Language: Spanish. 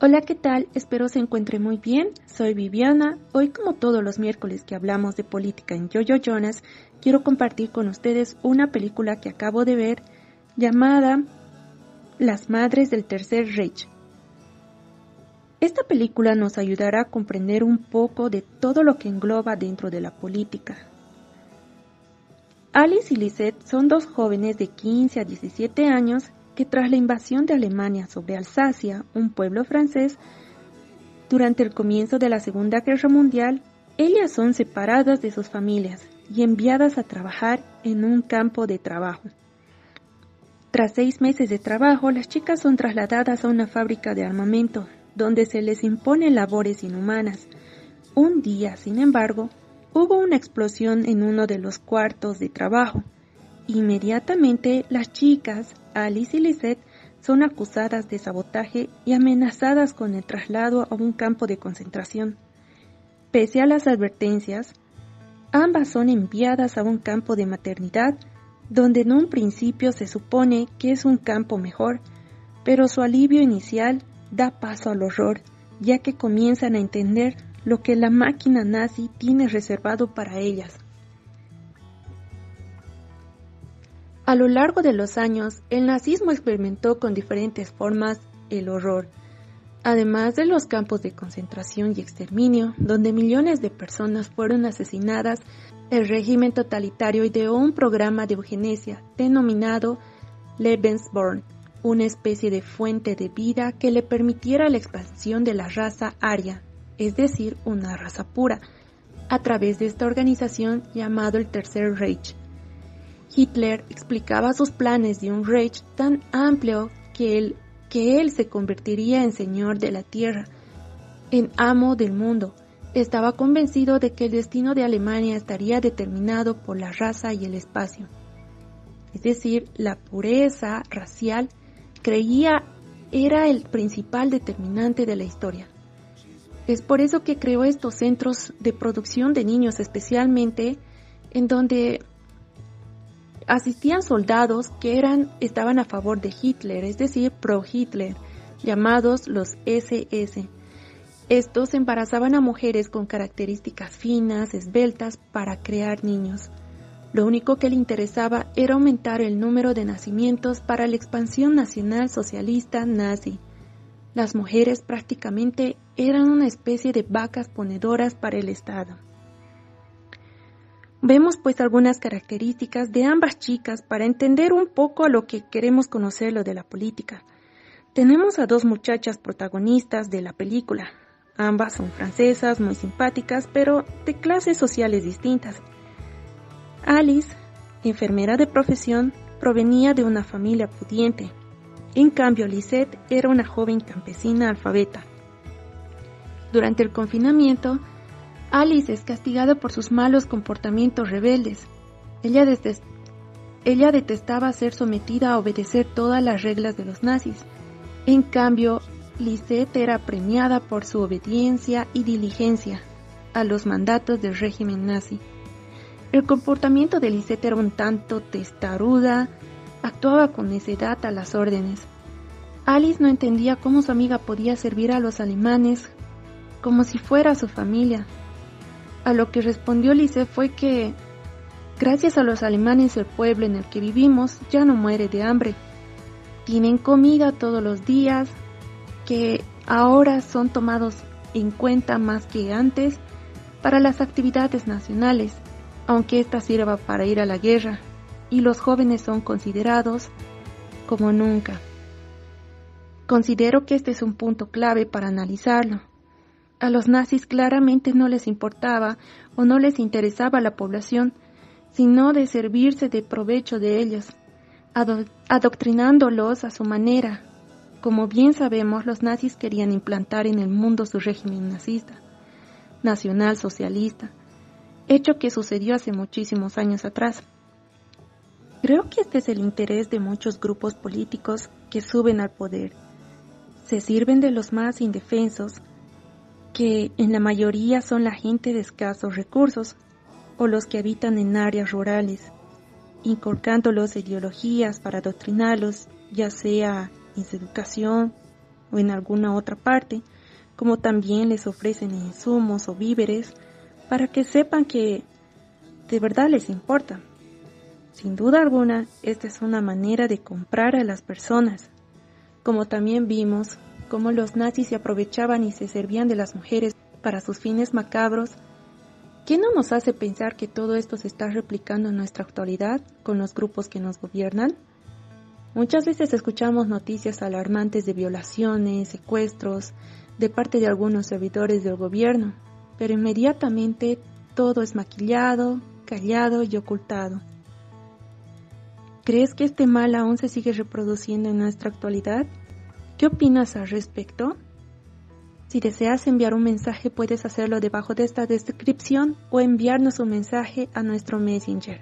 Hola, ¿qué tal? Espero se encuentre muy bien. Soy Viviana. Hoy, como todos los miércoles que hablamos de política en Yo-Yo Jonas, quiero compartir con ustedes una película que acabo de ver llamada Las Madres del Tercer Reich. Esta película nos ayudará a comprender un poco de todo lo que engloba dentro de la política. Alice y Lisette son dos jóvenes de 15 a 17 años que tras la invasión de Alemania sobre Alsacia, un pueblo francés, durante el comienzo de la Segunda Guerra Mundial, ellas son separadas de sus familias y enviadas a trabajar en un campo de trabajo. Tras seis meses de trabajo, las chicas son trasladadas a una fábrica de armamento, donde se les imponen labores inhumanas. Un día, sin embargo, hubo una explosión en uno de los cuartos de trabajo. Inmediatamente las chicas, Alice y Lisette son acusadas de sabotaje y amenazadas con el traslado a un campo de concentración. Pese a las advertencias, ambas son enviadas a un campo de maternidad donde en un principio se supone que es un campo mejor, pero su alivio inicial da paso al horror, ya que comienzan a entender lo que la máquina nazi tiene reservado para ellas. A lo largo de los años, el nazismo experimentó con diferentes formas el horror, además de los campos de concentración y exterminio, donde millones de personas fueron asesinadas, el régimen totalitario ideó un programa de eugenesia denominado Lebensborn, una especie de fuente de vida que le permitiera la expansión de la raza aria, es decir, una raza pura, a través de esta organización llamado el Tercer Reich Hitler explicaba sus planes de un Reich tan amplio que él, que él se convertiría en señor de la tierra, en amo del mundo. Estaba convencido de que el destino de Alemania estaría determinado por la raza y el espacio. Es decir, la pureza racial creía era el principal determinante de la historia. Es por eso que creó estos centros de producción de niños especialmente en donde asistían soldados que eran, estaban a favor de Hitler, es decir, pro-Hitler, llamados los SS. Estos embarazaban a mujeres con características finas, esbeltas, para crear niños. Lo único que le interesaba era aumentar el número de nacimientos para la expansión nacional socialista nazi. Las mujeres prácticamente eran una especie de vacas ponedoras para el Estado. Vemos pues algunas características de ambas chicas para entender un poco a lo que queremos conocer lo de la política. Tenemos a dos muchachas protagonistas de la película. Ambas son francesas, muy simpáticas, pero de clases sociales distintas. Alice, enfermera de profesión, provenía de una familia pudiente. En cambio, Lisette era una joven campesina alfabeta. Durante el confinamiento, Alice es castigada por sus malos comportamientos rebeldes. Ella, detestaba ser sometida a obedecer todas las reglas de los nazis. En cambio, Lisette era premiada por su obediencia y diligencia a los mandatos del régimen nazi. El comportamiento de Lisette era un tanto testaruda, actuaba con necedad a las órdenes. Alice no entendía cómo su amiga podía servir a los alemanes como si fuera su familia, a lo que respondió Lice fue que, gracias a los alemanes, el pueblo en el que vivimos ya no muere de hambre. Tienen comida todos los días, que ahora son tomados en cuenta más que antes para las actividades nacionales, aunque ésta sirva para ir a la guerra, y los jóvenes son considerados como nunca. Considero que este es un punto clave para analizarlo. A los nazis claramente no les importaba o no les interesaba la población, sino de servirse de provecho de ellos, adoctrinándolos a su manera. Como bien sabemos, los nazis querían implantar en el mundo su régimen nazista, nacional socialista, hecho que sucedió hace muchísimos años atrás. Creo que este es el interés de muchos grupos políticos que suben al poder. Se sirven de los más indefensos que en la mayoría son la gente de escasos recursos o los que habitan en áreas rurales, inculcándolos ideologías para adoctrinarlos, ya sea en su educación o en alguna otra parte, como también les ofrecen insumos o víveres para que sepan que de verdad les importa. Sin duda alguna, esta es una manera de comprar a las personas, como también vimos cómo los nazis se aprovechaban y se servían de las mujeres para sus fines macabros, ¿qué no nos hace pensar que todo esto se está replicando en nuestra actualidad con los grupos que nos gobiernan? Muchas veces escuchamos noticias alarmantes de violaciones, secuestros, de parte de algunos servidores del gobierno, pero inmediatamente todo es maquillado, callado y ocultado. ¿Crees que este mal aún se sigue reproduciendo en nuestra actualidad? ¿Qué opinas al respecto? Si deseas enviar un mensaje puedes hacerlo debajo de esta descripción o enviarnos un mensaje a nuestro Messenger.